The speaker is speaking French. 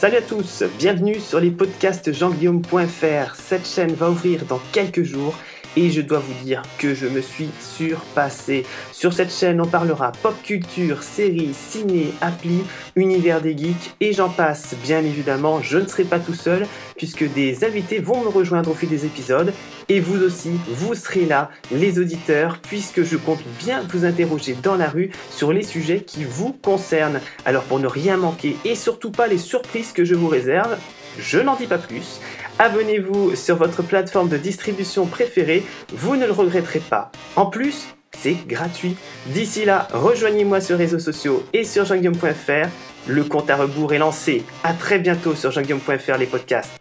Salut à tous, bienvenue sur les podcasts jeanguillaume.fr. Cette chaîne va ouvrir dans quelques jours et je dois vous dire que je me suis surpassé. Sur cette chaîne, on parlera pop culture, séries, ciné, appli, univers des geeks et j'en passe. Bien évidemment, je ne serai pas tout seul puisque des invités vont me rejoindre au fil des épisodes et vous aussi, vous serez là, les auditeurs, puisque je compte bien vous interroger dans la rue sur les sujets qui vous concernent. Alors pour ne rien manquer et surtout pas les surprises que je vous réserve, je n'en dis pas plus. Abonnez-vous sur votre plateforme de distribution préférée, vous ne le regretterez pas. En plus, c'est gratuit. D'ici là, rejoignez-moi sur les réseaux sociaux et sur jeanguillaume.fr. Le compte à rebours est lancé. À très bientôt sur jeanguillaume.fr les podcasts.